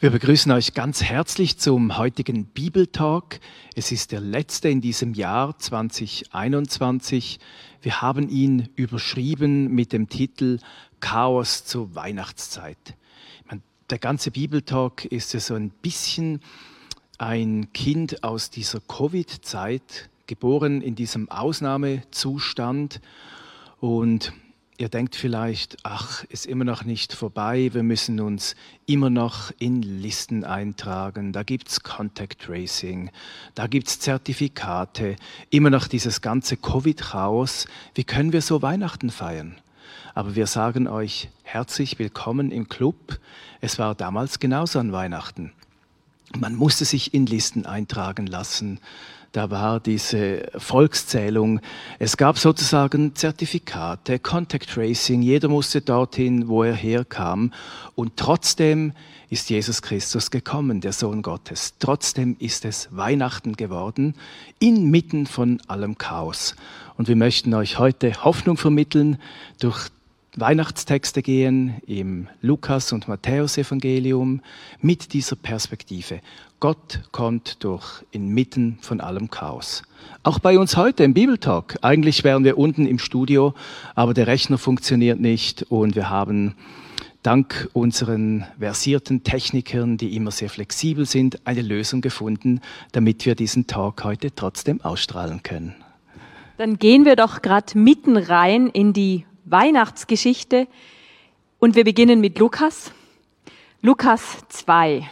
Wir begrüßen euch ganz herzlich zum heutigen Bibeltalk. Es ist der letzte in diesem Jahr 2021. Wir haben ihn überschrieben mit dem Titel Chaos zur Weihnachtszeit. Der ganze Bibeltalk ist ja so ein bisschen ein Kind aus dieser Covid-Zeit, geboren in diesem Ausnahmezustand und Ihr denkt vielleicht, ach, ist immer noch nicht vorbei, wir müssen uns immer noch in Listen eintragen, da gibt es Contact Tracing, da gibt es Zertifikate, immer noch dieses ganze Covid-Chaos. Wie können wir so Weihnachten feiern? Aber wir sagen euch herzlich willkommen im Club. Es war damals genauso an Weihnachten. Man musste sich in Listen eintragen lassen da war diese Volkszählung. Es gab sozusagen Zertifikate, Contact Tracing, jeder musste dorthin, wo er herkam. Und trotzdem ist Jesus Christus gekommen, der Sohn Gottes. Trotzdem ist es Weihnachten geworden, inmitten von allem Chaos. Und wir möchten euch heute Hoffnung vermitteln durch Weihnachtstexte gehen im Lukas- und Matthäusevangelium mit dieser Perspektive. Gott kommt durch inmitten von allem Chaos. Auch bei uns heute im Bibeltalk. Eigentlich wären wir unten im Studio, aber der Rechner funktioniert nicht und wir haben dank unseren versierten Technikern, die immer sehr flexibel sind, eine Lösung gefunden, damit wir diesen Talk heute trotzdem ausstrahlen können. Dann gehen wir doch gerade mitten rein in die Weihnachtsgeschichte. Und wir beginnen mit Lukas. Lukas 2.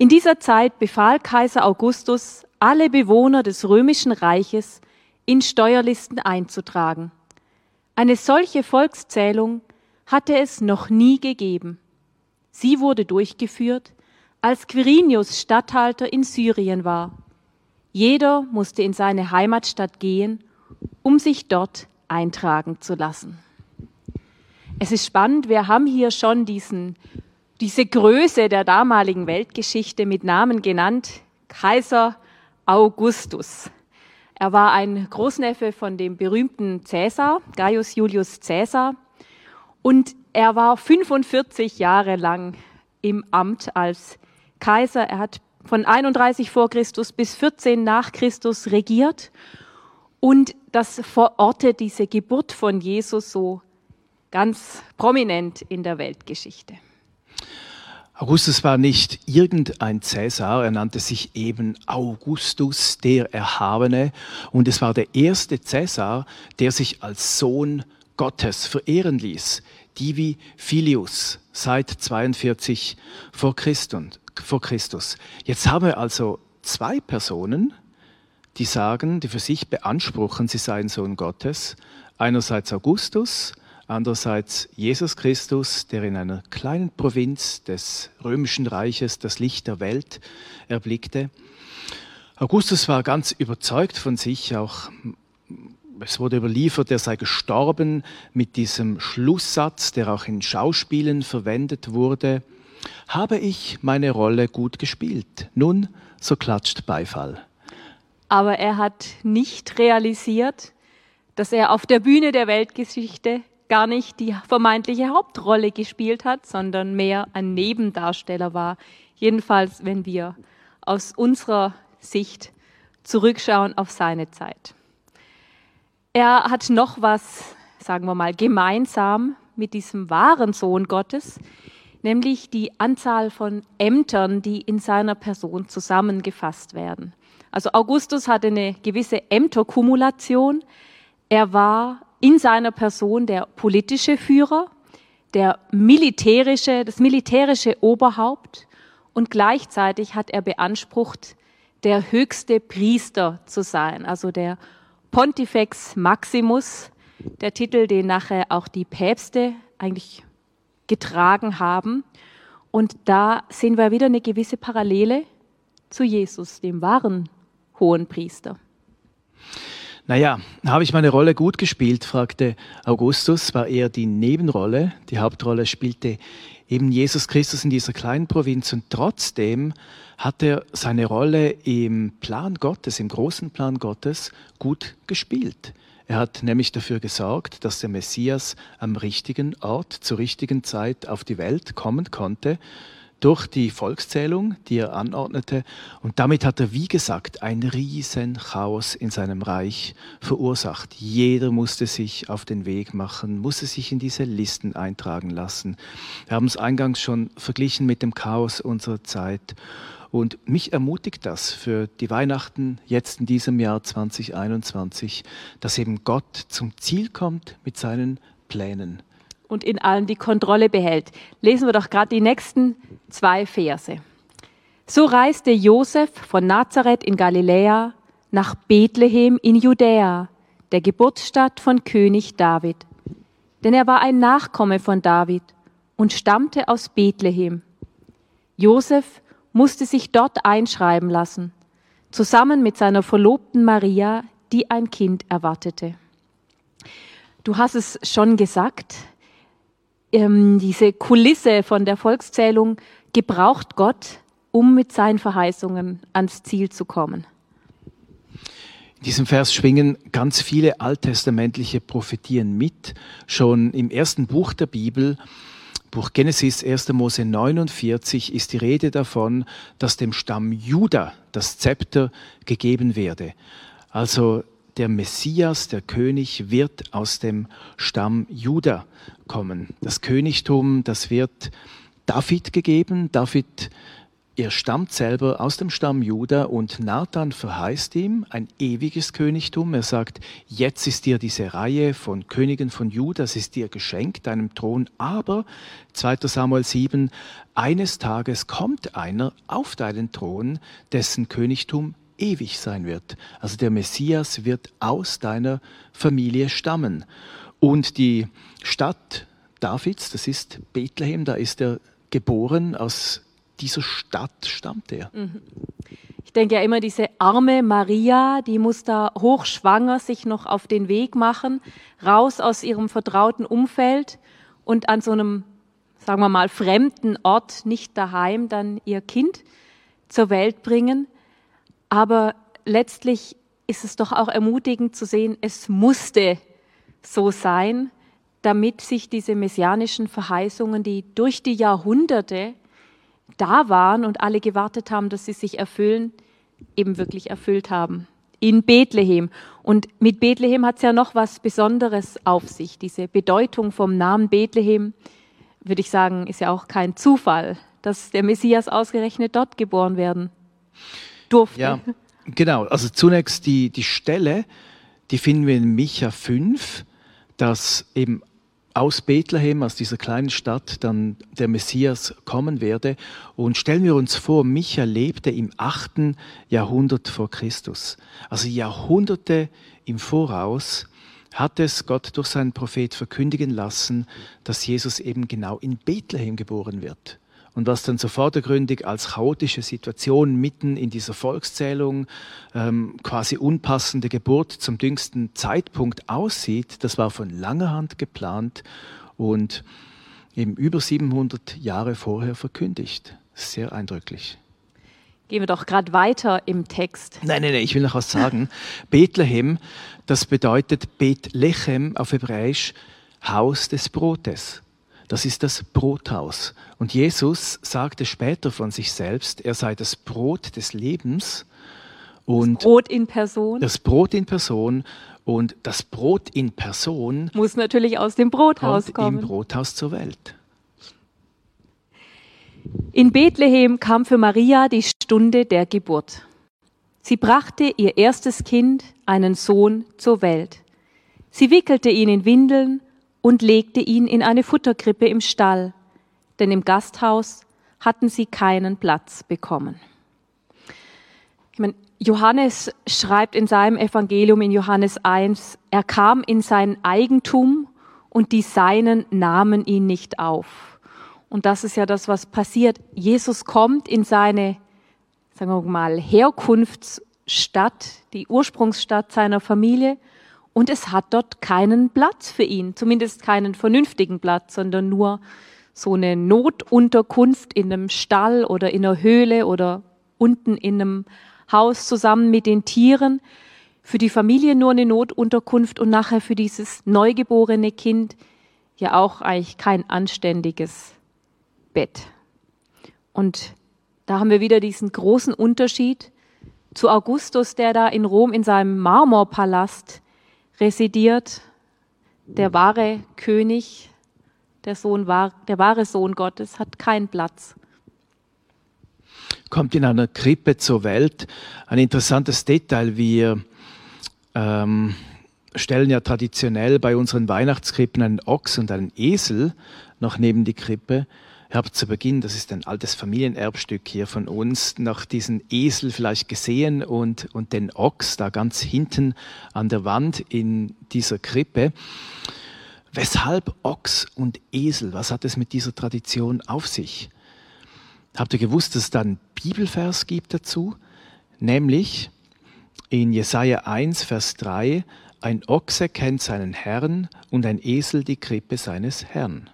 In dieser Zeit befahl Kaiser Augustus, alle Bewohner des römischen Reiches in Steuerlisten einzutragen. Eine solche Volkszählung hatte es noch nie gegeben. Sie wurde durchgeführt, als Quirinius Statthalter in Syrien war. Jeder musste in seine Heimatstadt gehen, um sich dort eintragen zu lassen. Es ist spannend, wir haben hier schon diesen, diese Größe der damaligen Weltgeschichte mit Namen genannt, Kaiser Augustus. Er war ein Großneffe von dem berühmten Cäsar, Gaius Julius Cäsar, und er war 45 Jahre lang im Amt als Kaiser. Er hat von 31 vor Christus bis 14 nach Christus regiert und das verortet diese Geburt von Jesus so ganz prominent in der Weltgeschichte. Augustus war nicht irgendein Cäsar, er nannte sich eben Augustus, der Erhabene. Und es war der erste Cäsar, der sich als Sohn Gottes verehren ließ, Divi Filius, seit 42 vor Christus. Jetzt haben wir also zwei Personen, die sagen, die für sich beanspruchen, sie seien Sohn Gottes. Einerseits Augustus, andererseits Jesus Christus, der in einer kleinen Provinz des römischen Reiches das Licht der Welt erblickte. Augustus war ganz überzeugt von sich, auch es wurde überliefert, er sei gestorben mit diesem Schlusssatz, der auch in Schauspielen verwendet wurde. Habe ich meine Rolle gut gespielt? Nun, so klatscht Beifall aber er hat nicht realisiert, dass er auf der Bühne der Weltgeschichte gar nicht die vermeintliche Hauptrolle gespielt hat, sondern mehr ein Nebendarsteller war. Jedenfalls, wenn wir aus unserer Sicht zurückschauen auf seine Zeit. Er hat noch was, sagen wir mal, gemeinsam mit diesem wahren Sohn Gottes, nämlich die Anzahl von Ämtern, die in seiner Person zusammengefasst werden. Also Augustus hatte eine gewisse Ämterkumulation. Er war in seiner Person der politische Führer, der militärische, das militärische Oberhaupt und gleichzeitig hat er beansprucht, der höchste Priester zu sein, also der Pontifex Maximus, der Titel, den nachher auch die Päpste eigentlich getragen haben. Und da sehen wir wieder eine gewisse Parallele zu Jesus, dem wahren hohen Priester. Naja, habe ich meine Rolle gut gespielt, fragte Augustus, war eher die Nebenrolle. Die Hauptrolle spielte eben Jesus Christus in dieser kleinen Provinz und trotzdem hat er seine Rolle im Plan Gottes, im großen Plan Gottes gut gespielt. Er hat nämlich dafür gesorgt, dass der Messias am richtigen Ort zur richtigen Zeit auf die Welt kommen konnte durch die Volkszählung, die er anordnete. Und damit hat er, wie gesagt, ein riesen Chaos in seinem Reich verursacht. Jeder musste sich auf den Weg machen, musste sich in diese Listen eintragen lassen. Wir haben es eingangs schon verglichen mit dem Chaos unserer Zeit. Und mich ermutigt das für die Weihnachten jetzt in diesem Jahr 2021, dass eben Gott zum Ziel kommt mit seinen Plänen. Und in allem die Kontrolle behält. Lesen wir doch gerade die nächsten zwei Verse. So reiste Josef von Nazareth in Galiläa nach Bethlehem in Judäa, der Geburtsstadt von König David. Denn er war ein Nachkomme von David und stammte aus Bethlehem. Josef musste sich dort einschreiben lassen, zusammen mit seiner Verlobten Maria, die ein Kind erwartete. Du hast es schon gesagt, ähm, diese Kulisse von der Volkszählung gebraucht Gott, um mit seinen Verheißungen ans Ziel zu kommen. In diesem Vers schwingen ganz viele alttestamentliche Prophetien mit. Schon im ersten Buch der Bibel Buch Genesis 1. Mose 49 ist die Rede davon, dass dem Stamm Juda das Zepter gegeben werde. Also der Messias, der König, wird aus dem Stamm Juda kommen. Das Königtum, das wird David gegeben. David er stammt selber aus dem Stamm Juda und Nathan verheißt ihm ein ewiges Königtum. Er sagt, jetzt ist dir diese Reihe von Königen von Juda, es ist dir geschenkt, deinem Thron, aber 2 Samuel 7, eines Tages kommt einer auf deinen Thron, dessen Königtum ewig sein wird. Also der Messias wird aus deiner Familie stammen. Und die Stadt Davids, das ist Bethlehem, da ist er geboren aus dieser Stadt stammt er. Mhm. Ich denke ja immer, diese arme Maria, die muss da hochschwanger sich noch auf den Weg machen, raus aus ihrem vertrauten Umfeld und an so einem, sagen wir mal, fremden Ort, nicht daheim, dann ihr Kind zur Welt bringen. Aber letztlich ist es doch auch ermutigend zu sehen, es musste so sein, damit sich diese messianischen Verheißungen, die durch die Jahrhunderte da waren und alle gewartet haben, dass sie sich erfüllen, eben wirklich erfüllt haben. In Bethlehem. Und mit Bethlehem hat es ja noch was Besonderes auf sich. Diese Bedeutung vom Namen Bethlehem, würde ich sagen, ist ja auch kein Zufall, dass der Messias ausgerechnet dort geboren werden durfte. Ja, genau. Also zunächst die, die Stelle, die finden wir in Micha 5, dass eben aus Bethlehem, aus dieser kleinen Stadt, dann der Messias kommen werde. Und stellen wir uns vor, Micha lebte im achten Jahrhundert vor Christus. Also Jahrhunderte im Voraus hat es Gott durch seinen Prophet verkündigen lassen, dass Jesus eben genau in Bethlehem geboren wird und was dann so vordergründig als chaotische Situation mitten in dieser Volkszählung, ähm, quasi unpassende Geburt zum düngsten Zeitpunkt aussieht, das war von langer Hand geplant und eben über 700 Jahre vorher verkündigt. Sehr eindrücklich. Gehen wir doch gerade weiter im Text. Nein, nein, nein, ich will noch was sagen. Bethlehem, das bedeutet Bethlehem auf Hebräisch Haus des Brotes. Das ist das Brothaus. Und Jesus sagte später von sich selbst, er sei das Brot des Lebens. Und das Brot in Person. Das Brot in Person. Und das Brot in Person muss natürlich aus dem Brothaus kommen. Im Brothaus zur Welt. In Bethlehem kam für Maria die Stunde der Geburt. Sie brachte ihr erstes Kind, einen Sohn, zur Welt. Sie wickelte ihn in Windeln und legte ihn in eine Futterkrippe im Stall, denn im Gasthaus hatten sie keinen Platz bekommen. Ich meine, Johannes schreibt in seinem Evangelium in Johannes 1, er kam in sein Eigentum und die Seinen nahmen ihn nicht auf. Und das ist ja das, was passiert. Jesus kommt in seine, sagen wir mal, Herkunftsstadt, die Ursprungsstadt seiner Familie und es hat dort keinen Platz für ihn, zumindest keinen vernünftigen Platz, sondern nur so eine Notunterkunft in einem Stall oder in einer Höhle oder unten in einem Haus zusammen mit den Tieren. Für die Familie nur eine Notunterkunft und nachher für dieses neugeborene Kind ja auch eigentlich kein anständiges Bett. Und da haben wir wieder diesen großen Unterschied zu Augustus, der da in Rom in seinem Marmorpalast residiert, der wahre König, der Sohn der wahre Sohn Gottes, hat keinen Platz. Kommt in einer Krippe zur Welt. Ein interessantes Detail. Wir ähm, stellen ja traditionell bei unseren Weihnachtskrippen einen Ochs und einen Esel noch neben die Krippe. Habt zu Beginn, das ist ein altes Familienerbstück hier von uns, noch diesen Esel vielleicht gesehen und, und den Ochs da ganz hinten an der Wand in dieser Krippe. Weshalb Ochs und Esel? Was hat es mit dieser Tradition auf sich? Habt ihr gewusst, dass es da einen Bibelvers gibt dazu? Nämlich in Jesaja 1, Vers 3, ein Ochse kennt seinen Herrn und ein Esel die Krippe seines Herrn.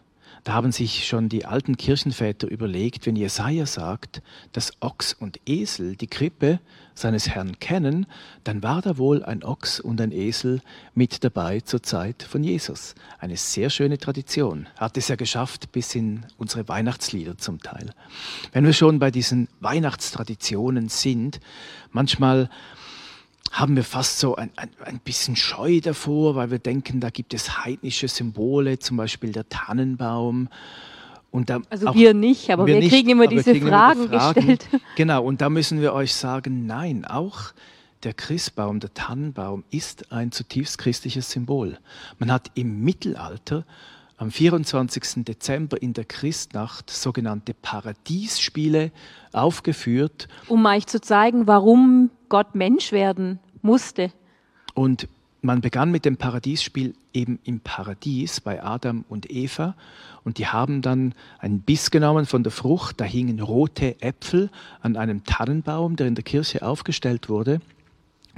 Da haben sich schon die alten Kirchenväter überlegt, wenn Jesaja sagt, dass Ochs und Esel die Krippe seines Herrn kennen, dann war da wohl ein Ochs und ein Esel mit dabei zur Zeit von Jesus. Eine sehr schöne Tradition. Hat es ja geschafft bis in unsere Weihnachtslieder zum Teil. Wenn wir schon bei diesen Weihnachtstraditionen sind, manchmal haben wir fast so ein, ein, ein bisschen Scheu davor, weil wir denken, da gibt es heidnische Symbole, zum Beispiel der Tannenbaum. Und da also wir nicht, aber wir, wir kriegen immer diese Fragen, immer Fragen gestellt. Genau, und da müssen wir euch sagen, nein, auch der Christbaum, der Tannenbaum ist ein zutiefst christliches Symbol. Man hat im Mittelalter am 24. Dezember in der Christnacht sogenannte Paradiesspiele aufgeführt. Um euch zu zeigen, warum Gott Mensch werden musste. Und man begann mit dem Paradiesspiel eben im Paradies bei Adam und Eva. Und die haben dann einen Biss genommen von der Frucht. Da hingen rote Äpfel an einem Tannenbaum, der in der Kirche aufgestellt wurde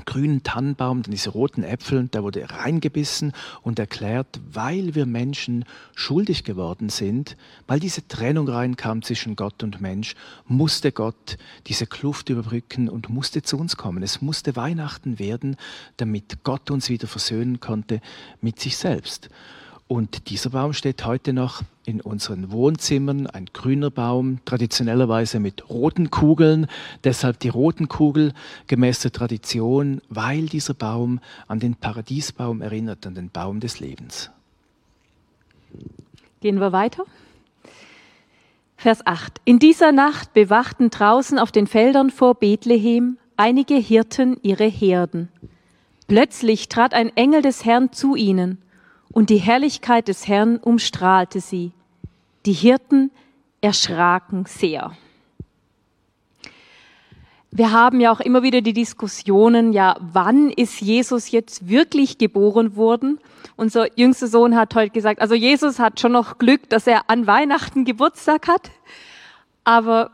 grünen Tannenbaum, dann diese roten Äpfel, da wurde reingebissen und erklärt, weil wir Menschen schuldig geworden sind, weil diese Trennung reinkam zwischen Gott und Mensch, musste Gott diese Kluft überbrücken und musste zu uns kommen. Es musste Weihnachten werden, damit Gott uns wieder versöhnen konnte mit sich selbst. Und dieser Baum steht heute noch in unseren Wohnzimmern, ein grüner Baum, traditionellerweise mit roten Kugeln. Deshalb die roten Kugel gemäß der Tradition, weil dieser Baum an den Paradiesbaum erinnert, an den Baum des Lebens. Gehen wir weiter. Vers 8. In dieser Nacht bewachten draußen auf den Feldern vor Bethlehem einige Hirten ihre Herden. Plötzlich trat ein Engel des Herrn zu ihnen und die Herrlichkeit des Herrn umstrahlte sie. Die Hirten erschraken sehr. Wir haben ja auch immer wieder die Diskussionen, ja, wann ist Jesus jetzt wirklich geboren worden? Unser jüngster Sohn hat heute gesagt, also Jesus hat schon noch Glück, dass er an Weihnachten Geburtstag hat. Aber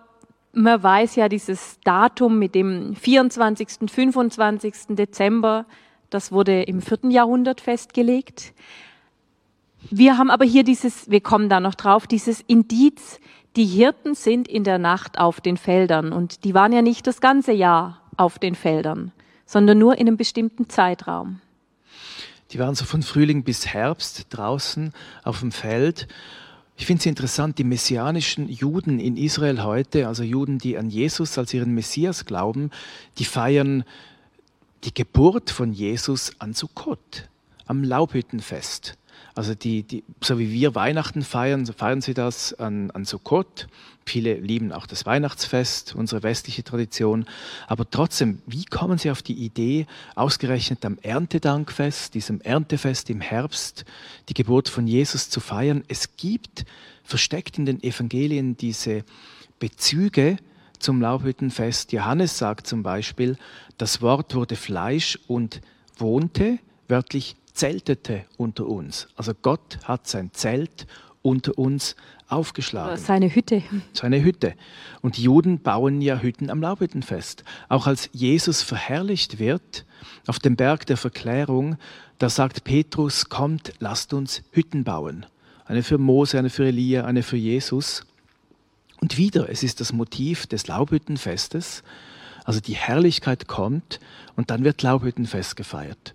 man weiß ja dieses Datum mit dem 24., 25. Dezember, das wurde im vierten Jahrhundert festgelegt. Wir haben aber hier dieses, wir kommen da noch drauf, dieses Indiz, die Hirten sind in der Nacht auf den Feldern und die waren ja nicht das ganze Jahr auf den Feldern, sondern nur in einem bestimmten Zeitraum. Die waren so von Frühling bis Herbst draußen auf dem Feld. Ich finde es interessant, die messianischen Juden in Israel heute, also Juden, die an Jesus als ihren Messias glauben, die feiern die Geburt von Jesus an Sukkot, am Laubhüttenfest. Also die, die, so wie wir Weihnachten feiern, so feiern sie das an, an Sukkot. Viele lieben auch das Weihnachtsfest, unsere westliche Tradition. Aber trotzdem, wie kommen sie auf die Idee, ausgerechnet am Erntedankfest, diesem Erntefest im Herbst, die Geburt von Jesus zu feiern? Es gibt versteckt in den Evangelien diese Bezüge zum Laubhüttenfest. Johannes sagt zum Beispiel, das Wort wurde Fleisch und wohnte, wörtlich zeltete unter uns. Also Gott hat sein Zelt unter uns aufgeschlagen. Seine Hütte. Seine Hütte. Und Juden bauen ja Hütten am Laubhüttenfest. Auch als Jesus verherrlicht wird auf dem Berg der Verklärung, da sagt Petrus, kommt, lasst uns Hütten bauen. Eine für Mose, eine für Elia, eine für Jesus. Und wieder, es ist das Motiv des Laubhüttenfestes. Also die Herrlichkeit kommt und dann wird Laubhüttenfest gefeiert.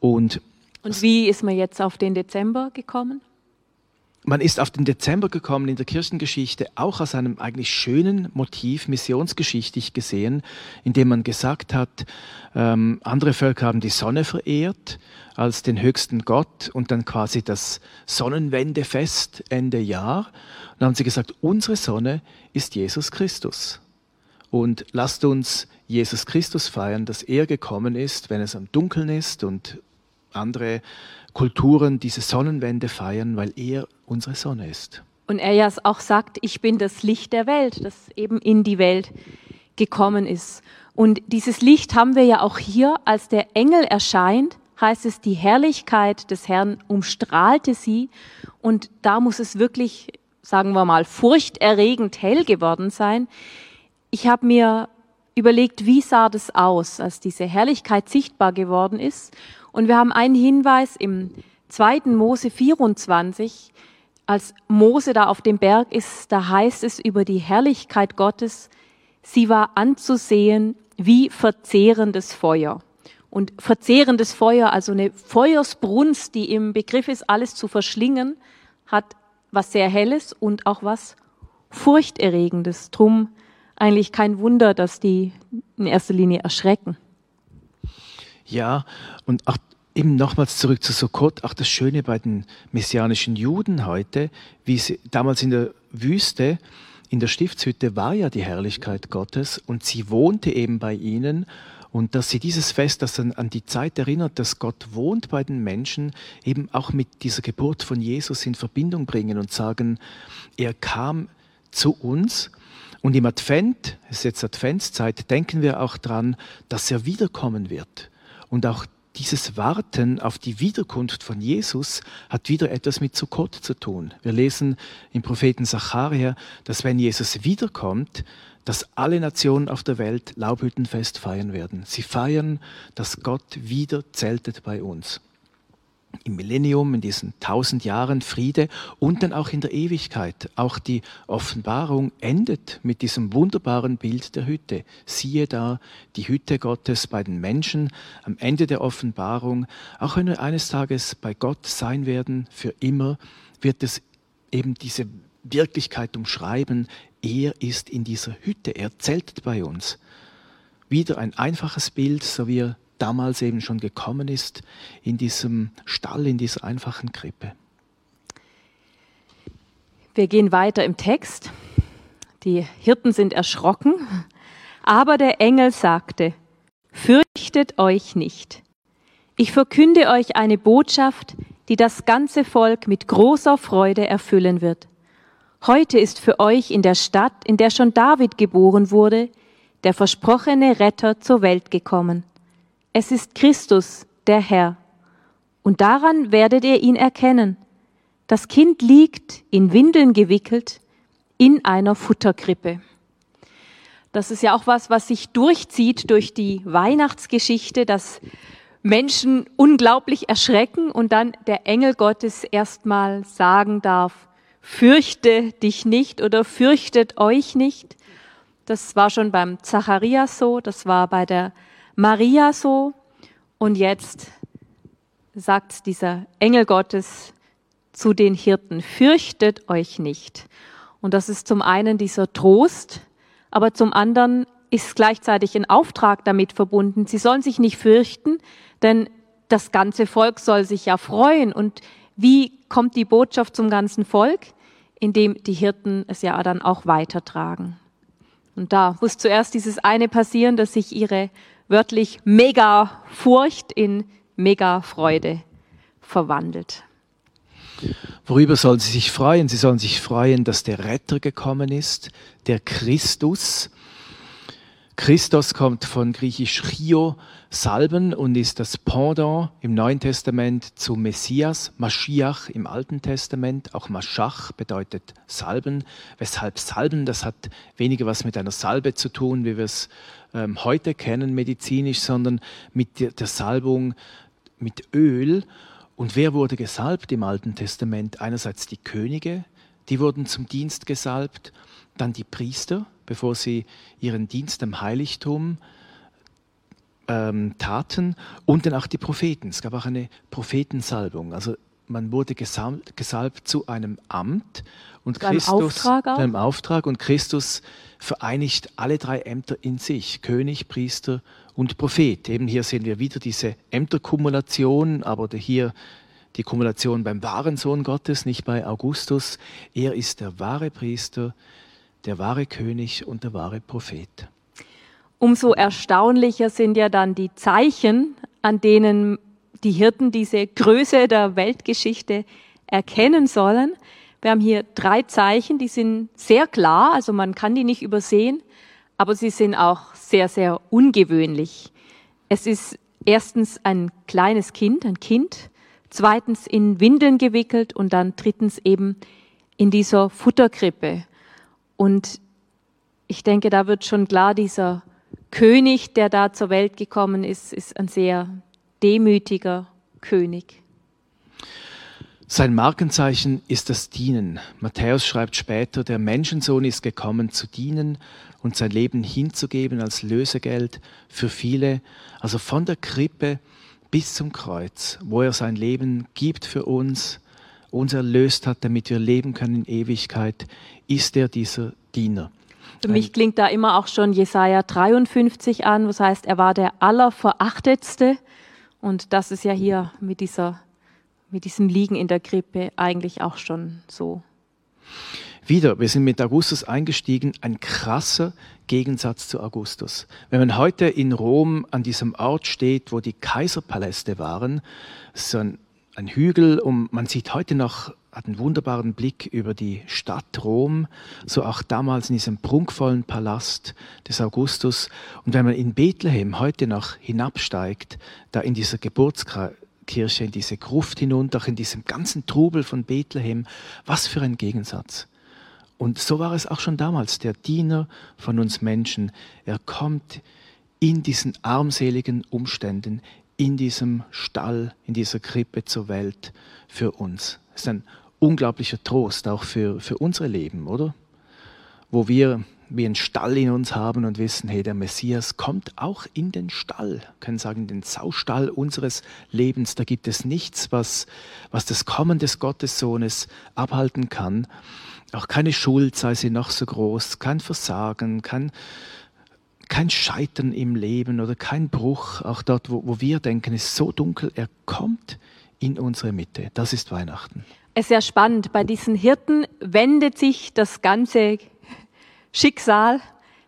Und und wie ist man jetzt auf den Dezember gekommen? man ist auf den Dezember gekommen in der Kirchengeschichte auch aus einem eigentlich schönen Motiv, missionsgeschichtlich gesehen, indem man gesagt hat, ähm, andere Völker haben die Sonne verehrt als den höchsten Gott und dann quasi das Sonnenwendefest Ende Jahr. Und dann haben sie gesagt, unsere Sonne ist Jesus Christus. Und lasst uns Jesus Christus feiern, dass er gekommen ist, wenn es am Dunkeln ist und andere Kulturen diese Sonnenwende feiern, weil er unsere Sonne ist. Und er ja auch sagt, ich bin das Licht der Welt, das eben in die Welt gekommen ist. Und dieses Licht haben wir ja auch hier, als der Engel erscheint, heißt es, die Herrlichkeit des Herrn umstrahlte sie. Und da muss es wirklich, sagen wir mal, furchterregend hell geworden sein. Ich habe mir überlegt, wie sah das aus, als diese Herrlichkeit sichtbar geworden ist. Und wir haben einen Hinweis im 2. Mose 24, als Mose da auf dem Berg ist, da heißt es über die Herrlichkeit Gottes, sie war anzusehen wie verzehrendes Feuer. Und verzehrendes Feuer, also eine Feuersbrunst, die im Begriff ist, alles zu verschlingen, hat was sehr Helles und auch was Furchterregendes. Drum eigentlich kein Wunder, dass die in erster Linie erschrecken. Ja, und auch eben nochmals zurück zu Sukkot, auch das Schöne bei den messianischen Juden heute, wie sie damals in der Wüste, in der Stiftshütte war ja die Herrlichkeit Gottes und sie wohnte eben bei ihnen und dass sie dieses Fest, das dann an die Zeit erinnert, dass Gott wohnt bei den Menschen, eben auch mit dieser Geburt von Jesus in Verbindung bringen und sagen, er kam zu uns und im Advent, es ist jetzt Adventszeit, denken wir auch dran, dass er wiederkommen wird. Und auch dieses Warten auf die Wiederkunft von Jesus hat wieder etwas mit Sukkot zu tun. Wir lesen im Propheten Zacharia, dass wenn Jesus wiederkommt, dass alle Nationen auf der Welt Laubhüttenfest feiern werden. Sie feiern, dass Gott wieder zeltet bei uns im Millennium, in diesen tausend Jahren Friede und dann auch in der Ewigkeit. Auch die Offenbarung endet mit diesem wunderbaren Bild der Hütte. Siehe da die Hütte Gottes bei den Menschen am Ende der Offenbarung. Auch wenn wir eines Tages bei Gott sein werden, für immer, wird es eben diese Wirklichkeit umschreiben. Er ist in dieser Hütte, er zeltet bei uns. Wieder ein einfaches Bild, so wie er damals eben schon gekommen ist in diesem Stall, in dieser einfachen Krippe. Wir gehen weiter im Text. Die Hirten sind erschrocken, aber der Engel sagte, Fürchtet euch nicht. Ich verkünde euch eine Botschaft, die das ganze Volk mit großer Freude erfüllen wird. Heute ist für euch in der Stadt, in der schon David geboren wurde, der versprochene Retter zur Welt gekommen. Es ist Christus, der Herr. Und daran werdet ihr ihn erkennen. Das Kind liegt in Windeln gewickelt in einer Futterkrippe. Das ist ja auch was, was sich durchzieht durch die Weihnachtsgeschichte, dass Menschen unglaublich erschrecken und dann der Engel Gottes erstmal sagen darf, fürchte dich nicht oder fürchtet euch nicht. Das war schon beim Zacharias so, das war bei der Maria so und jetzt sagt dieser Engel Gottes zu den Hirten, fürchtet euch nicht. Und das ist zum einen dieser Trost, aber zum anderen ist gleichzeitig ein Auftrag damit verbunden. Sie sollen sich nicht fürchten, denn das ganze Volk soll sich ja freuen. Und wie kommt die Botschaft zum ganzen Volk? Indem die Hirten es ja dann auch weitertragen. Und da muss zuerst dieses eine passieren, dass sich ihre wörtlich mega Furcht in mega Freude verwandelt. Worüber sollen sie sich freuen? Sie sollen sich freuen, dass der Retter gekommen ist, der Christus. Christus kommt von griechisch Chio, Salben und ist das Pendant im Neuen Testament zu Messias, Maschiach im Alten Testament. Auch Maschach bedeutet Salben. Weshalb Salben? Das hat weniger was mit einer Salbe zu tun, wie wir es ähm, heute kennen medizinisch, sondern mit der, Salbung mit Öl. Und wer wurde gesalbt im Alten Testament? Einerseits die Könige, die wurden zum Dienst gesalbt, dann die Priester, bevor sie ihren Dienst am Heiligtum ähm, taten, und dann auch die Propheten. Es gab auch eine Prophetensalbung. Also man wurde gesalbt, gesalbt zu einem Amt und zu einem Christus Auftrag auch? zu einem Auftrag und Christus vereinigt alle drei Ämter in sich: König, Priester und Prophet. Eben hier sehen wir wieder diese Ämterkumulation, aber hier die Kumulation beim wahren Sohn Gottes, nicht bei Augustus. Er ist der wahre Priester, der wahre König und der wahre Prophet. Umso erstaunlicher sind ja dann die Zeichen, an denen die Hirten diese Größe der Weltgeschichte erkennen sollen. Wir haben hier drei Zeichen, die sind sehr klar, also man kann die nicht übersehen, aber sie sind auch sehr, sehr ungewöhnlich. Es ist erstens ein kleines Kind, ein Kind, zweitens in Windeln gewickelt und dann drittens eben in dieser Futterkrippe. Und ich denke, da wird schon klar, dieser König, der da zur Welt gekommen ist, ist ein sehr demütiger König. Sein Markenzeichen ist das Dienen. Matthäus schreibt später, der Menschensohn ist gekommen zu dienen und sein Leben hinzugeben als Lösegeld für viele, also von der Krippe bis zum Kreuz, wo er sein Leben gibt für uns, uns erlöst hat, damit wir leben können in Ewigkeit, ist er dieser Diener. Für mich klingt da immer auch schon Jesaja 53 an, was heißt, er war der Allerverachtetste. Und das ist ja hier mit dieser, mit diesem Liegen in der Krippe eigentlich auch schon so. Wieder, wir sind mit Augustus eingestiegen, ein krasser Gegensatz zu Augustus. Wenn man heute in Rom an diesem Ort steht, wo die Kaiserpaläste waren, so ein, ein Hügel und man sieht heute noch, hat einen wunderbaren Blick über die Stadt Rom, so auch damals in diesem prunkvollen Palast des Augustus. Und wenn man in Bethlehem heute noch hinabsteigt, da in dieser Geburtskirche, in diese Gruft hinunter, in diesem ganzen Trubel von Bethlehem, was für ein Gegensatz. Und so war es auch schon damals, der Diener von uns Menschen. Er kommt in diesen armseligen Umständen, in diesem Stall, in dieser Krippe zur Welt für uns. Das ist ein unglaublicher Trost auch für, für unsere Leben, oder? Wo wir wie einen Stall in uns haben und wissen, hey, der Messias kommt auch in den Stall, können sagen, den Saustall unseres Lebens. Da gibt es nichts, was, was das Kommen des Gottessohnes abhalten kann. Auch keine Schuld, sei sie noch so groß, kein Versagen, kein, kein Scheitern im Leben oder kein Bruch, auch dort, wo, wo wir denken, ist so dunkel, er kommt in unsere Mitte. Das ist Weihnachten. Es ist sehr spannend. Bei diesen Hirten wendet sich das ganze Schicksal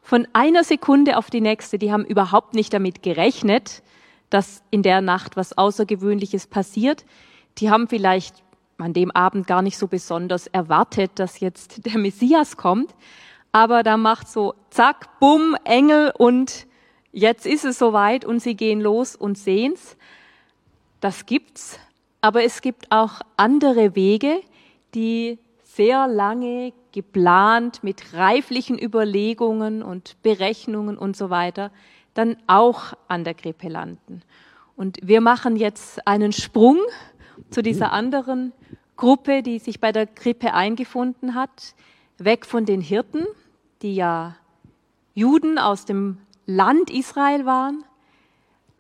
von einer Sekunde auf die nächste. Die haben überhaupt nicht damit gerechnet, dass in der Nacht was Außergewöhnliches passiert. Die haben vielleicht an dem Abend gar nicht so besonders erwartet, dass jetzt der Messias kommt. Aber da macht so zack, bumm, Engel und jetzt ist es soweit und sie gehen los und sehen's. Das gibt's. Aber es gibt auch andere Wege, die sehr lange geplant mit reiflichen Überlegungen und Berechnungen und so weiter dann auch an der Krippe landen. Und wir machen jetzt einen Sprung zu dieser anderen Gruppe, die sich bei der Krippe eingefunden hat, weg von den Hirten, die ja Juden aus dem Land Israel waren,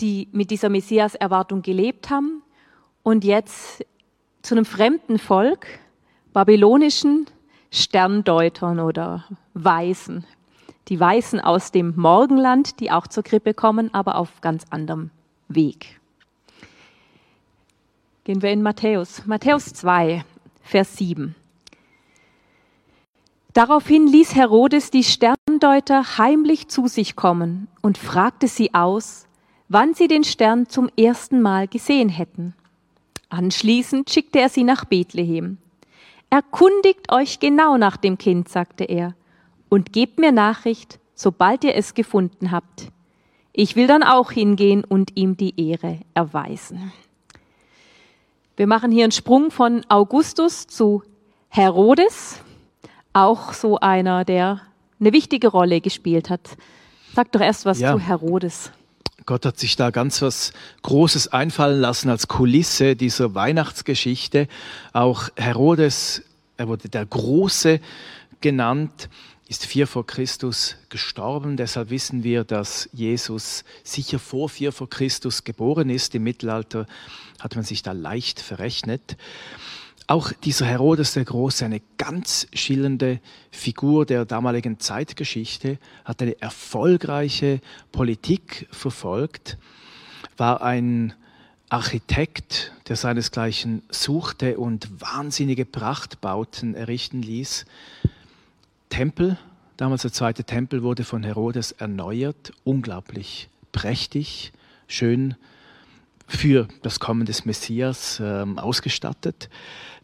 die mit dieser Messias-Erwartung gelebt haben und jetzt zu einem fremden Volk, babylonischen Sterndeutern oder Weisen. Die Weisen aus dem Morgenland, die auch zur Krippe kommen, aber auf ganz anderem Weg. Gehen wir in Matthäus. Matthäus 2, Vers 7. Daraufhin ließ Herodes die Sterndeuter heimlich zu sich kommen und fragte sie aus, wann sie den Stern zum ersten Mal gesehen hätten. Anschließend schickte er sie nach Bethlehem. Erkundigt euch genau nach dem Kind, sagte er, und gebt mir Nachricht, sobald ihr es gefunden habt. Ich will dann auch hingehen und ihm die Ehre erweisen. Wir machen hier einen Sprung von Augustus zu Herodes, auch so einer, der eine wichtige Rolle gespielt hat. Sag doch erst was ja. zu Herodes. Gott hat sich da ganz was Großes einfallen lassen als Kulisse dieser Weihnachtsgeschichte. Auch Herodes, er wurde der Große genannt, ist vier vor Christus gestorben. Deshalb wissen wir, dass Jesus sicher vor vier vor Christus geboren ist. Im Mittelalter hat man sich da leicht verrechnet. Auch dieser Herodes der Große, eine ganz schillernde Figur der damaligen Zeitgeschichte, hat eine erfolgreiche Politik verfolgt, war ein Architekt, der seinesgleichen suchte und wahnsinnige Prachtbauten errichten ließ. Tempel, damals der zweite Tempel, wurde von Herodes erneuert, unglaublich prächtig, schön für das Kommen des Messias äh, ausgestattet.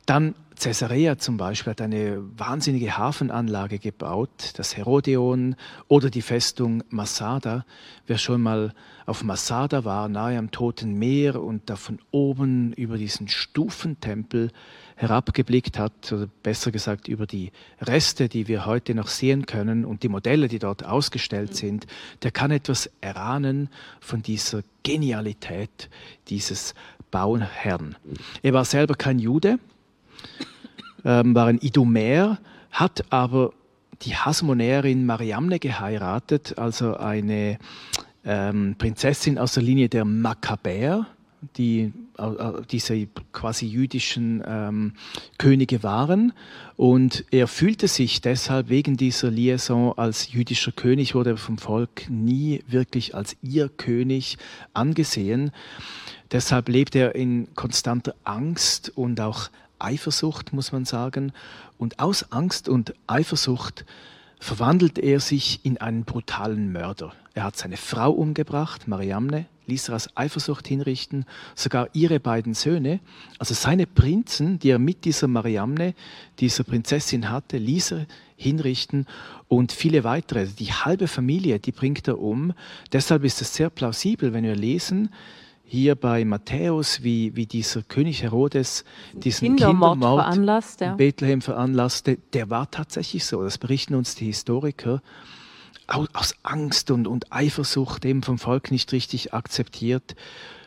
Dann Caesarea zum Beispiel hat eine wahnsinnige Hafenanlage gebaut, das Herodeon oder die Festung Masada. Wer schon mal auf Masada war, nahe am Toten Meer und da von oben über diesen Stufentempel herabgeblickt hat, oder besser gesagt über die Reste, die wir heute noch sehen können und die Modelle, die dort ausgestellt sind, der kann etwas erahnen von dieser Genialität dieses Bauherrn. Er war selber kein Jude, ähm, war ein Idumer, hat aber die Hasmonäerin Mariamne geheiratet, also eine ähm, Prinzessin aus der Linie der Makkabäer, die äh, diese quasi jüdischen ähm, Könige waren. Und er fühlte sich deshalb wegen dieser Liaison als jüdischer König, wurde vom Volk nie wirklich als ihr König angesehen. Deshalb lebt er in konstanter Angst und auch Eifersucht, muss man sagen. Und aus Angst und Eifersucht verwandelt er sich in einen brutalen Mörder. Er hat seine Frau umgebracht, Mariamne, ließ er aus Eifersucht hinrichten, sogar ihre beiden Söhne, also seine Prinzen, die er mit dieser Mariamne, dieser Prinzessin hatte, ließ er hinrichten und viele weitere. Die halbe Familie, die bringt er um. Deshalb ist es sehr plausibel, wenn wir lesen, hier bei Matthäus, wie, wie dieser König Herodes diesen Kindermord, Kindermord veranlasst, ja. in Bethlehem veranlasste, der war tatsächlich so. Das berichten uns die Historiker. Aus Angst und, und Eifersucht eben vom Volk nicht richtig akzeptiert.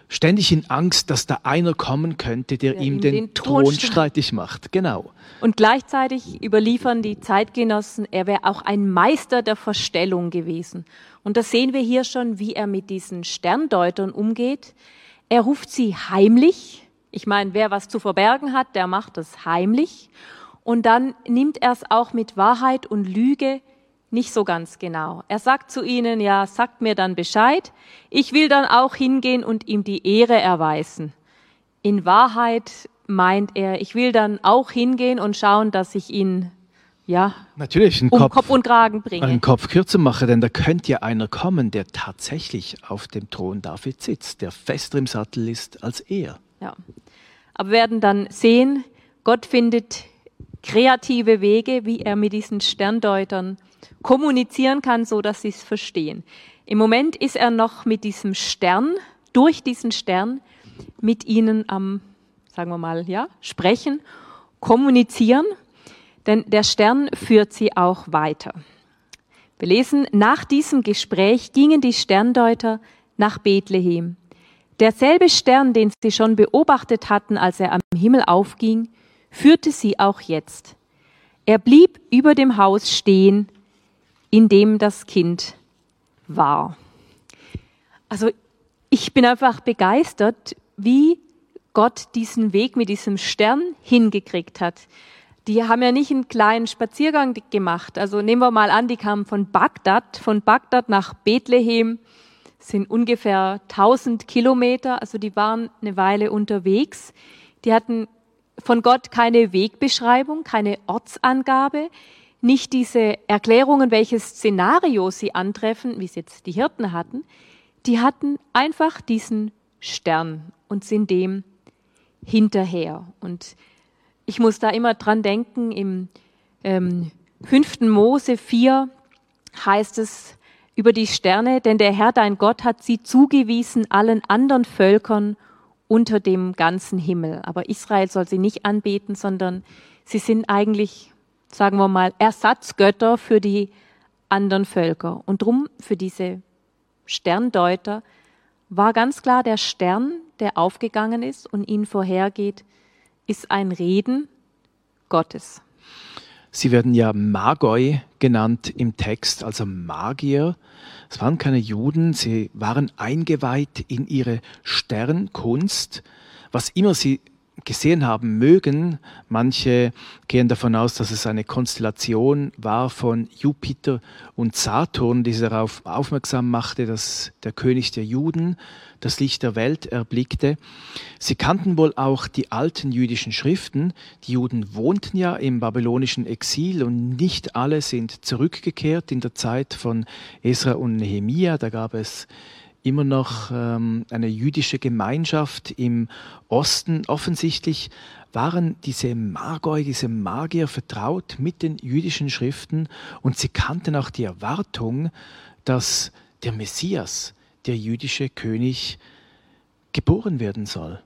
Ständig in Angst, dass da einer kommen könnte, der, der ihm, ihm den, den Thron, Thron streitig macht. Genau. Und gleichzeitig überliefern die Zeitgenossen, er wäre auch ein Meister der Verstellung gewesen. Und das sehen wir hier schon, wie er mit diesen Sterndeutern umgeht. Er ruft sie heimlich. Ich meine, wer was zu verbergen hat, der macht das heimlich. Und dann nimmt er es auch mit Wahrheit und Lüge nicht so ganz genau. Er sagt zu ihnen, ja, sagt mir dann Bescheid. Ich will dann auch hingehen und ihm die Ehre erweisen. In Wahrheit meint er, ich will dann auch hingehen und schauen, dass ich ihn ja, Natürlich, einen um Kopf, Kopf und Kragen bringe. Einen Kopf kürzer mache, denn da könnte ja einer kommen, der tatsächlich auf dem Thron David sitzt, der fester im Sattel ist als er. Ja. Aber wir werden dann sehen, Gott findet kreative Wege, wie er mit diesen Sterndeutern kommunizieren kann, so dass sie es verstehen. Im Moment ist er noch mit diesem Stern, durch diesen Stern, mit ihnen am, sagen wir mal, ja, sprechen, kommunizieren denn der Stern führt sie auch weiter. Wir lesen, nach diesem Gespräch gingen die Sterndeuter nach Bethlehem. Derselbe Stern, den sie schon beobachtet hatten, als er am Himmel aufging, führte sie auch jetzt. Er blieb über dem Haus stehen, in dem das Kind war. Also ich bin einfach begeistert, wie Gott diesen Weg mit diesem Stern hingekriegt hat die haben ja nicht einen kleinen Spaziergang gemacht. Also nehmen wir mal an, die kamen von Bagdad, von Bagdad nach Bethlehem, sind ungefähr 1000 Kilometer, also die waren eine Weile unterwegs. Die hatten von Gott keine Wegbeschreibung, keine Ortsangabe, nicht diese Erklärungen, welches Szenario sie antreffen, wie es jetzt die Hirten hatten. Die hatten einfach diesen Stern und sind dem hinterher. Und ich muss da immer dran denken, im ähm, 5. Mose 4 heißt es über die Sterne, denn der Herr dein Gott hat sie zugewiesen allen anderen Völkern unter dem ganzen Himmel. Aber Israel soll sie nicht anbeten, sondern sie sind eigentlich, sagen wir mal, Ersatzgötter für die anderen Völker. Und drum für diese Sterndeuter war ganz klar der Stern, der aufgegangen ist und ihnen vorhergeht, ist ein Reden Gottes. Sie werden ja Magoi genannt im Text, also Magier. Es waren keine Juden, sie waren eingeweiht in ihre Sternkunst. Was immer sie gesehen haben mögen. Manche gehen davon aus, dass es eine Konstellation war von Jupiter und Saturn, die darauf aufmerksam machte, dass der König der Juden das Licht der Welt erblickte. Sie kannten wohl auch die alten jüdischen Schriften. Die Juden wohnten ja im babylonischen Exil und nicht alle sind zurückgekehrt in der Zeit von Esra und Nehemia. Da gab es immer noch ähm, eine jüdische Gemeinschaft im Osten. Offensichtlich waren diese Magoi, diese Magier vertraut mit den jüdischen Schriften und sie kannten auch die Erwartung, dass der Messias, der jüdische König, geboren werden soll.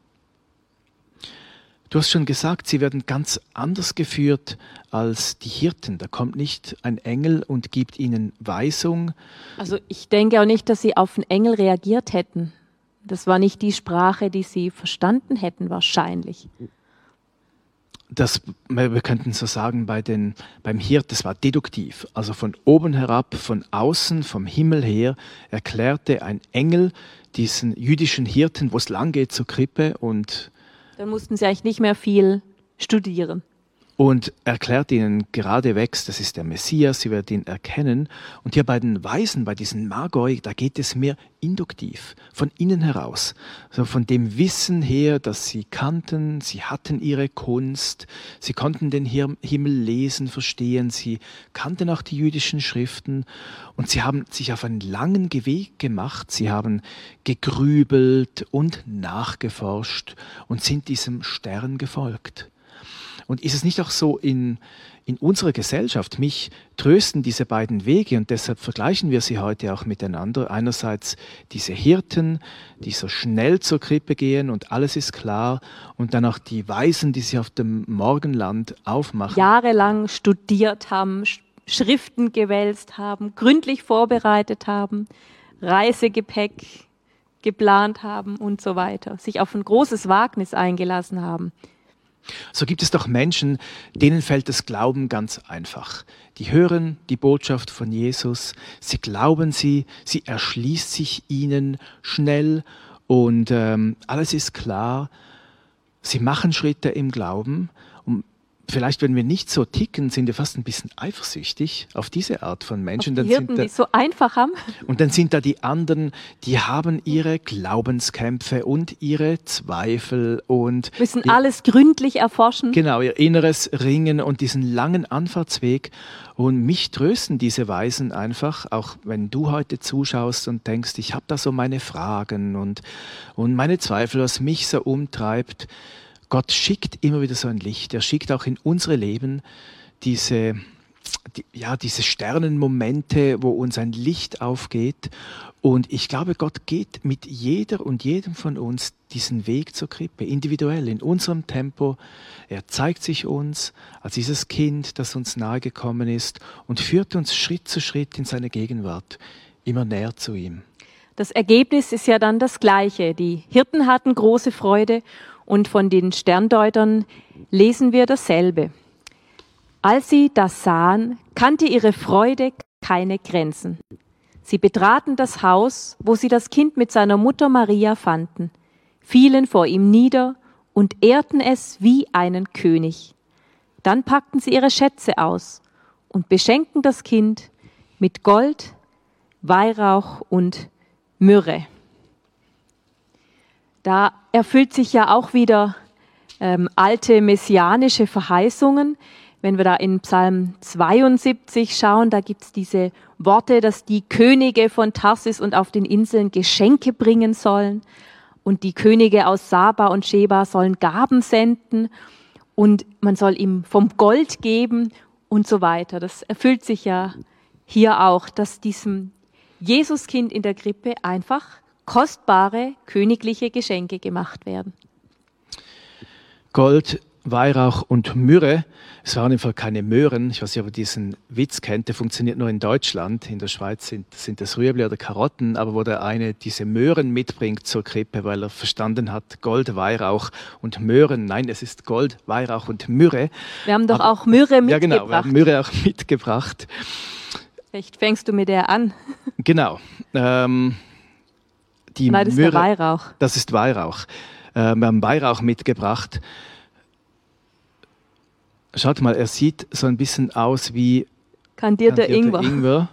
Du hast schon gesagt, sie werden ganz anders geführt als die Hirten. Da kommt nicht ein Engel und gibt ihnen Weisung. Also ich denke auch nicht, dass sie auf den Engel reagiert hätten. Das war nicht die Sprache, die sie verstanden hätten, wahrscheinlich. Das, wir könnten so sagen, bei den, beim Hirt, das war deduktiv. Also von oben herab, von außen, vom Himmel her, erklärte ein Engel diesen jüdischen Hirten, wo es lang geht zur Krippe und dann mussten sie eigentlich nicht mehr viel studieren. Und erklärt ihnen geradewegs, das ist der Messias, sie werden ihn erkennen. Und hier bei den Weisen, bei diesen Magoi, da geht es mehr induktiv, von innen heraus. Also von dem Wissen her, dass sie kannten, sie hatten ihre Kunst, sie konnten den Himmel lesen, verstehen, sie kannten auch die jüdischen Schriften und sie haben sich auf einen langen Weg gemacht, sie haben gegrübelt und nachgeforscht und sind diesem Stern gefolgt. Und ist es nicht auch so in, in unserer Gesellschaft? Mich trösten diese beiden Wege und deshalb vergleichen wir sie heute auch miteinander. Einerseits diese Hirten, die so schnell zur Krippe gehen und alles ist klar und dann auch die Weisen, die sich auf dem Morgenland aufmachen. Jahrelang studiert haben, Schriften gewälzt haben, gründlich vorbereitet haben, Reisegepäck geplant haben und so weiter, sich auf ein großes Wagnis eingelassen haben. So gibt es doch Menschen, denen fällt das Glauben ganz einfach. Die hören die Botschaft von Jesus, sie glauben sie, sie erschließt sich ihnen schnell und ähm, alles ist klar. Sie machen Schritte im Glauben vielleicht, wenn wir nicht so ticken, sind wir fast ein bisschen eifersüchtig auf diese Art von Menschen. Auf die Hirten, da, die so einfach haben. Und dann sind da die anderen, die haben ihre Glaubenskämpfe und ihre Zweifel und müssen alles gründlich erforschen. Genau, ihr inneres Ringen und diesen langen Anfahrtsweg. Und mich trösten diese Weisen einfach, auch wenn du heute zuschaust und denkst, ich habe da so meine Fragen und, und meine Zweifel, was mich so umtreibt Gott schickt immer wieder so ein Licht. Er schickt auch in unsere Leben diese, die, ja, diese Sternenmomente, wo uns ein Licht aufgeht. Und ich glaube, Gott geht mit jeder und jedem von uns diesen Weg zur Krippe, individuell, in unserem Tempo. Er zeigt sich uns als dieses Kind, das uns nahegekommen ist und führt uns Schritt zu Schritt in seine Gegenwart, immer näher zu ihm. Das Ergebnis ist ja dann das gleiche. Die Hirten hatten große Freude und von den Sterndeutern lesen wir dasselbe. Als sie das sahen, kannte ihre Freude keine Grenzen. Sie betraten das Haus, wo sie das Kind mit seiner Mutter Maria fanden, fielen vor ihm nieder und ehrten es wie einen König. Dann packten sie ihre Schätze aus und beschenkten das Kind mit Gold, Weihrauch und Myrrhe. Da erfüllt sich ja auch wieder ähm, alte messianische Verheißungen. Wenn wir da in Psalm 72 schauen, da gibt's diese Worte, dass die Könige von Tarsis und auf den Inseln Geschenke bringen sollen und die Könige aus Saba und Sheba sollen Gaben senden und man soll ihm vom Gold geben und so weiter. Das erfüllt sich ja hier auch, dass diesem Jesuskind in der Krippe einfach kostbare königliche Geschenke gemacht werden. Gold, Weihrauch und Myrrhe. Es waren einfach keine Möhren. Ich weiß nicht, ob ihr diesen Witz kennt. Der funktioniert nur in Deutschland. In der Schweiz sind, sind das Rüebli oder Karotten. Aber wo der eine diese Möhren mitbringt zur Krippe, weil er verstanden hat, Gold, Weihrauch und Möhren. Nein, es ist Gold, Weihrauch und Myrrhe. Wir haben doch aber, auch Myrrhe mitgebracht. Ja, genau. Wir haben Myrrhe auch mitgebracht. Vielleicht fängst du mit der an. Genau. Ähm, die Nein, das Myrrhe, ist Weihrauch. Das ist Weihrauch. Äh, wir haben Weihrauch mitgebracht. Schaut mal, er sieht so ein bisschen aus wie kandierter, Ingwer. Ingwer.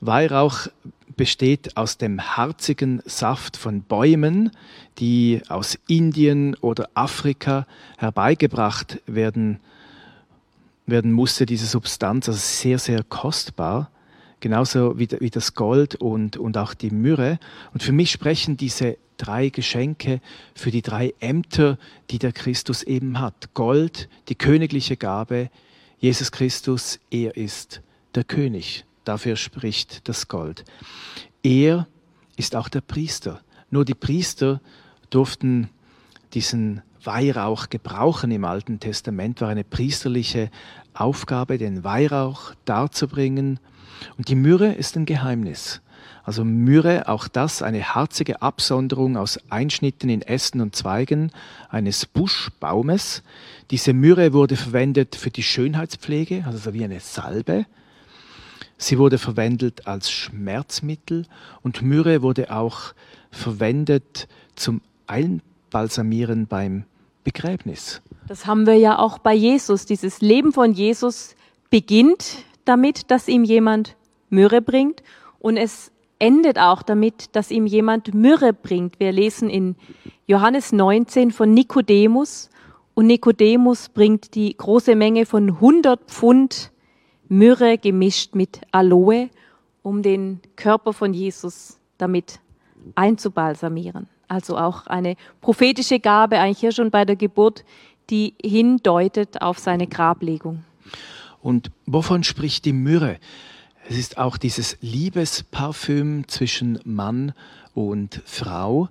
Weihrauch besteht aus dem harzigen Saft von Bäumen, die aus Indien oder Afrika herbeigebracht werden, werden musste, diese Substanz, also sehr, sehr kostbar, genauso wie, wie das Gold und, und auch die Myrrhe. Und für mich sprechen diese drei Geschenke für die drei Ämter, die der Christus eben hat. Gold, die königliche Gabe, Jesus Christus, er ist der König. Dafür spricht das Gold. Er ist auch der Priester. Nur die Priester durften diesen Weihrauch gebrauchen im Alten Testament, war eine priesterliche Aufgabe, den Weihrauch darzubringen. Und die Myrrhe ist ein Geheimnis. Also Myrrhe, auch das eine harzige Absonderung aus Einschnitten in Ästen und Zweigen eines Buschbaumes. Diese Myrrhe wurde verwendet für die Schönheitspflege, also so wie eine Salbe. Sie wurde verwendet als Schmerzmittel und Myrrhe wurde auch verwendet zum Einbalsamieren beim Begräbnis. Das haben wir ja auch bei Jesus. Dieses Leben von Jesus beginnt damit, dass ihm jemand Myrrhe bringt und es endet auch damit, dass ihm jemand Myrrhe bringt. Wir lesen in Johannes 19 von Nikodemus und Nikodemus bringt die große Menge von 100 Pfund Myrrhe gemischt mit Aloe, um den Körper von Jesus damit einzubalsamieren. Also auch eine prophetische Gabe, eigentlich hier schon bei der Geburt, die hindeutet auf seine Grablegung. Und wovon spricht die Myrrhe? Es ist auch dieses Liebesparfüm zwischen Mann und Frau.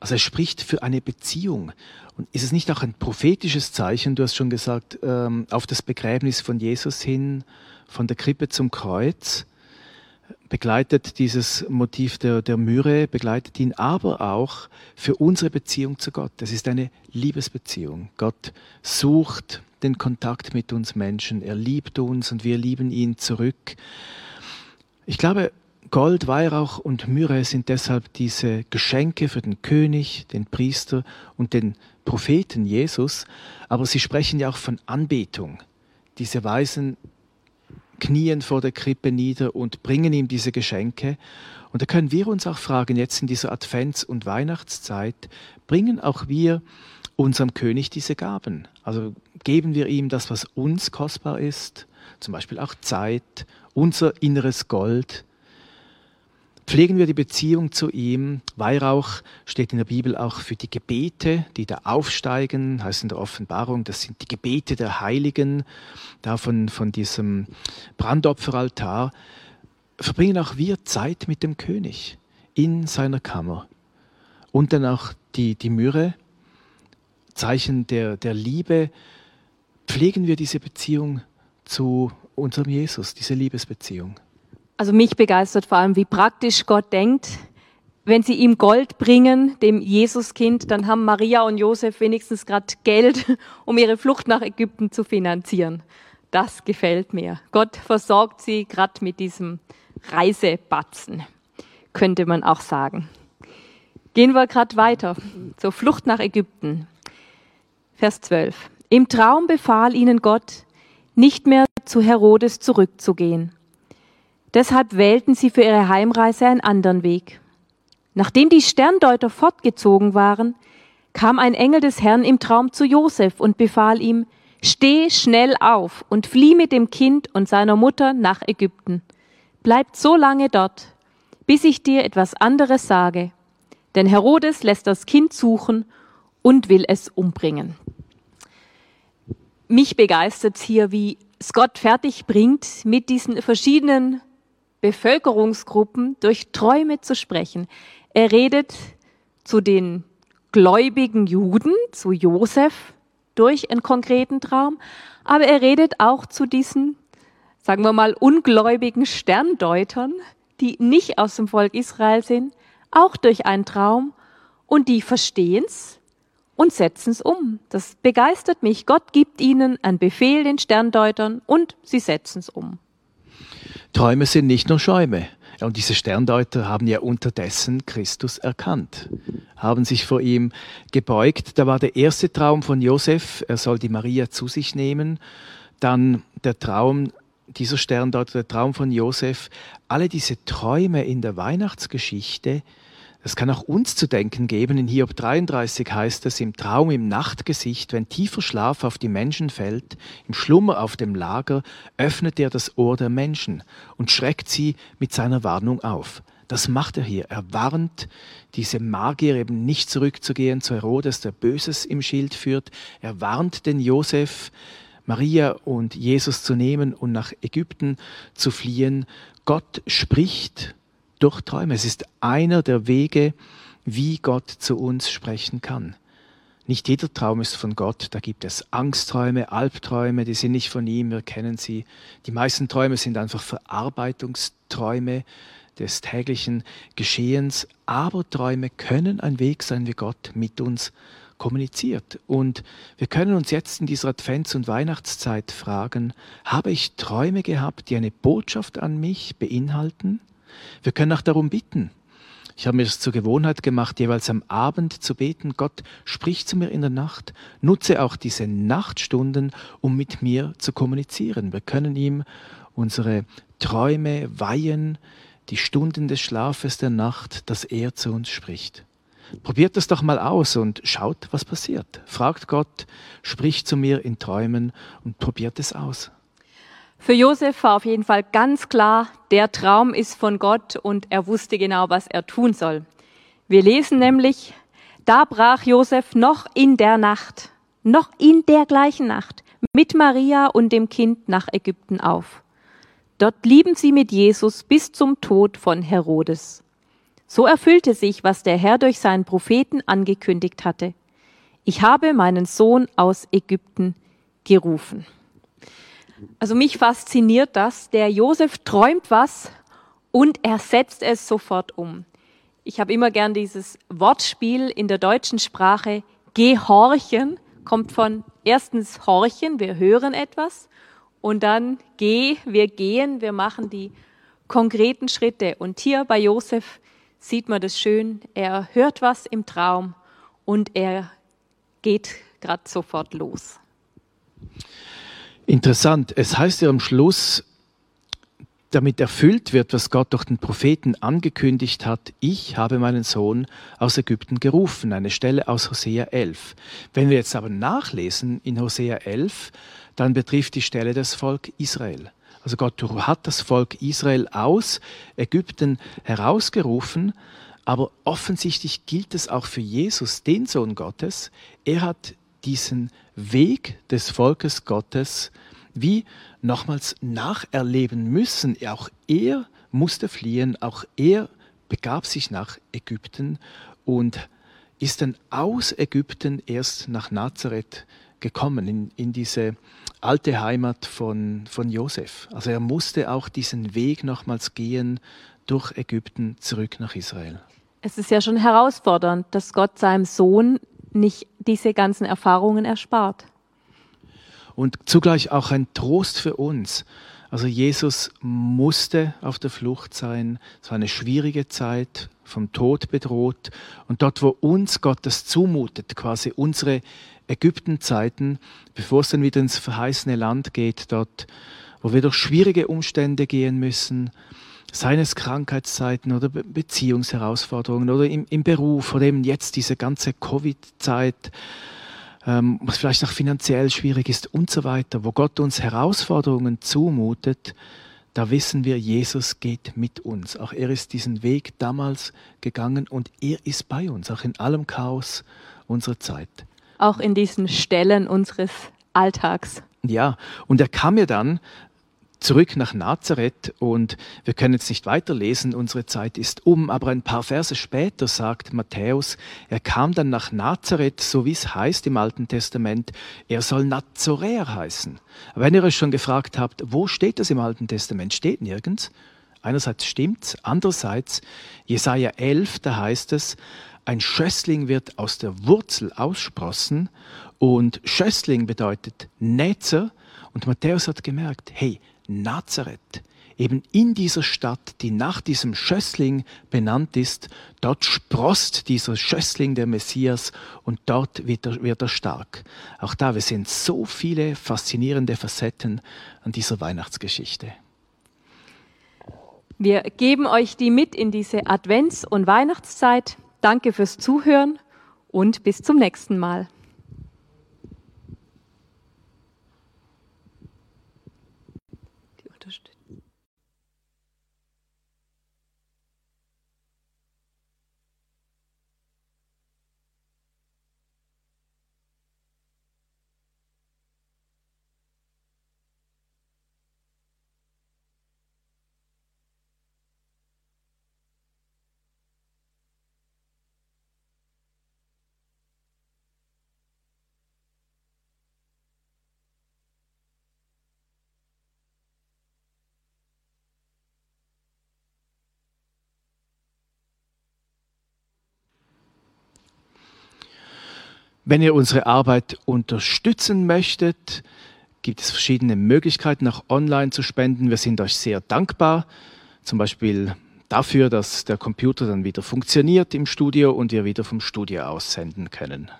Also er spricht für eine Beziehung. Und ist es nicht auch ein prophetisches Zeichen, du hast schon gesagt, ähm, auf das Begräbnis von Jesus hin, von der Krippe zum Kreuz? begleitet dieses Motiv der, der Myrrhe, begleitet ihn aber auch für unsere Beziehung zu Gott. Es ist eine Liebesbeziehung. Gott sucht den Kontakt mit uns Menschen. Er liebt uns und wir lieben ihn zurück. Ich glaube, Gold, Weihrauch und Myrrhe sind deshalb diese Geschenke für den König, den Priester und den Propheten Jesus, aber sie sprechen ja auch von Anbetung. Diese Weisen knien vor der Krippe nieder und bringen ihm diese Geschenke. Und da können wir uns auch fragen, jetzt in dieser Advents- und Weihnachtszeit, bringen auch wir unserem König diese Gaben? Also geben wir ihm das, was uns kostbar ist, zum Beispiel auch Zeit unser inneres Gold. Pflegen wir die Beziehung zu ihm. Weihrauch steht in der Bibel auch für die Gebete, die da aufsteigen, heißt in der Offenbarung, das sind die Gebete der Heiligen, da von, von diesem Brandopferaltar. Verbringen auch wir Zeit mit dem König in seiner Kammer. Und dann auch die, die Myrrhe, Zeichen der, der Liebe. Pflegen wir diese Beziehung zu unserem Jesus, diese Liebesbeziehung. Also mich begeistert vor allem, wie praktisch Gott denkt. Wenn sie ihm Gold bringen, dem Jesuskind, dann haben Maria und Josef wenigstens gerade Geld, um ihre Flucht nach Ägypten zu finanzieren. Das gefällt mir. Gott versorgt sie gerade mit diesem Reisebatzen, könnte man auch sagen. Gehen wir gerade weiter zur Flucht nach Ägypten. Vers 12. Im Traum befahl ihnen Gott, nicht mehr zu Herodes zurückzugehen. Deshalb wählten sie für ihre Heimreise einen anderen Weg. Nachdem die Sterndeuter fortgezogen waren, kam ein Engel des Herrn im Traum zu Josef und befahl ihm, Steh schnell auf und flieh mit dem Kind und seiner Mutter nach Ägypten. Bleibt so lange dort, bis ich dir etwas anderes sage. Denn Herodes lässt das Kind suchen und will es umbringen mich begeistert hier, wie Scott fertig bringt, mit diesen verschiedenen Bevölkerungsgruppen durch Träume zu sprechen. Er redet zu den gläubigen Juden, zu Josef, durch einen konkreten Traum, aber er redet auch zu diesen, sagen wir mal, ungläubigen Sterndeutern, die nicht aus dem Volk Israel sind, auch durch einen Traum und die verstehen's und setzen's um. Das begeistert mich. Gott gibt ihnen einen Befehl den Sterndeutern und sie setzen's um. Träume sind nicht nur Schäume. Und diese Sterndeuter haben ja unterdessen Christus erkannt, haben sich vor ihm gebeugt. Da war der erste Traum von Josef, er soll die Maria zu sich nehmen. Dann der Traum dieser Sterndeuter, der Traum von Josef. Alle diese Träume in der Weihnachtsgeschichte, das kann auch uns zu denken geben. In Hiob 33 heißt es, im Traum, im Nachtgesicht, wenn tiefer Schlaf auf die Menschen fällt, im Schlummer auf dem Lager, öffnet er das Ohr der Menschen und schreckt sie mit seiner Warnung auf. Das macht er hier. Er warnt diese Magier eben nicht zurückzugehen zu Herodes, der Böses im Schild führt. Er warnt den Josef, Maria und Jesus zu nehmen und nach Ägypten zu fliehen. Gott spricht durch Träume. Es ist einer der Wege, wie Gott zu uns sprechen kann. Nicht jeder Traum ist von Gott, da gibt es Angstträume, Albträume, die sind nicht von ihm, wir kennen sie. Die meisten Träume sind einfach Verarbeitungsträume des täglichen Geschehens, aber Träume können ein Weg sein, wie Gott mit uns kommuniziert. Und wir können uns jetzt in dieser Advents- und Weihnachtszeit fragen, habe ich Träume gehabt, die eine Botschaft an mich beinhalten? Wir können auch darum bitten. Ich habe mir es zur Gewohnheit gemacht, jeweils am Abend zu beten, Gott, sprich zu mir in der Nacht, nutze auch diese Nachtstunden, um mit mir zu kommunizieren. Wir können ihm unsere Träume weihen, die Stunden des Schlafes der Nacht, dass er zu uns spricht. Probiert das doch mal aus und schaut, was passiert. Fragt Gott, spricht zu mir in Träumen und probiert es aus. Für Josef war auf jeden Fall ganz klar, der Traum ist von Gott und er wusste genau, was er tun soll. Wir lesen nämlich, da brach Josef noch in der Nacht, noch in der gleichen Nacht, mit Maria und dem Kind nach Ägypten auf. Dort blieben sie mit Jesus bis zum Tod von Herodes. So erfüllte sich, was der Herr durch seinen Propheten angekündigt hatte. Ich habe meinen Sohn aus Ägypten gerufen. Also mich fasziniert das. Der Josef träumt was und er setzt es sofort um. Ich habe immer gern dieses Wortspiel in der deutschen Sprache. Gehorchen kommt von erstens horchen, wir hören etwas und dann geh, wir gehen, wir machen die konkreten Schritte. Und hier bei Josef sieht man das schön. Er hört was im Traum und er geht gerade sofort los. Interessant. Es heißt ja am Schluss, damit erfüllt wird, was Gott durch den Propheten angekündigt hat, ich habe meinen Sohn aus Ägypten gerufen, eine Stelle aus Hosea 11. Wenn wir jetzt aber nachlesen in Hosea 11, dann betrifft die Stelle das Volk Israel. Also Gott hat das Volk Israel aus Ägypten herausgerufen, aber offensichtlich gilt es auch für Jesus, den Sohn Gottes. Er hat diesen Weg des Volkes Gottes wie nochmals nacherleben müssen. Auch er musste fliehen, auch er begab sich nach Ägypten und ist dann aus Ägypten erst nach Nazareth gekommen, in, in diese alte Heimat von, von Josef. Also er musste auch diesen Weg nochmals gehen durch Ägypten zurück nach Israel. Es ist ja schon herausfordernd, dass Gott seinem Sohn nicht diese ganzen Erfahrungen erspart. Und zugleich auch ein Trost für uns. Also Jesus musste auf der Flucht sein. Es war eine schwierige Zeit, vom Tod bedroht. Und dort, wo uns Gott das zumutet, quasi unsere Ägyptenzeiten, bevor es dann wieder ins verheißene Land geht, dort, wo wir durch schwierige Umstände gehen müssen, seien es Krankheitszeiten oder Beziehungsherausforderungen oder im, im Beruf oder eben jetzt diese ganze Covid-Zeit, ähm, was vielleicht auch finanziell schwierig ist und so weiter, wo Gott uns Herausforderungen zumutet, da wissen wir, Jesus geht mit uns. Auch er ist diesen Weg damals gegangen und er ist bei uns, auch in allem Chaos unserer Zeit. Auch in diesen Stellen unseres Alltags. Ja, und er kam ja dann zurück nach Nazareth und wir können jetzt nicht weiterlesen, unsere Zeit ist um, aber ein paar Verse später sagt Matthäus, er kam dann nach Nazareth, so wie es heißt im Alten Testament, er soll Nazoräer heißen. Wenn ihr euch schon gefragt habt, wo steht das im Alten Testament? Steht nirgends. Einerseits stimmt's, andererseits Jesaja 11, da heißt es, ein Schössling wird aus der Wurzel aussprossen und Schössling bedeutet Netzer und Matthäus hat gemerkt, hey, Nazareth, eben in dieser Stadt, die nach diesem Schössling benannt ist, dort sprost dieser Schössling der Messias und dort wird er, wird er stark. Auch da, wir sehen so viele faszinierende Facetten an dieser Weihnachtsgeschichte. Wir geben euch die mit in diese Advents- und Weihnachtszeit. Danke fürs Zuhören und bis zum nächsten Mal. Wenn ihr unsere Arbeit unterstützen möchtet, gibt es verschiedene Möglichkeiten, auch online zu spenden. Wir sind euch sehr dankbar. Zum Beispiel dafür, dass der Computer dann wieder funktioniert im Studio und wir wieder vom Studio aus senden können.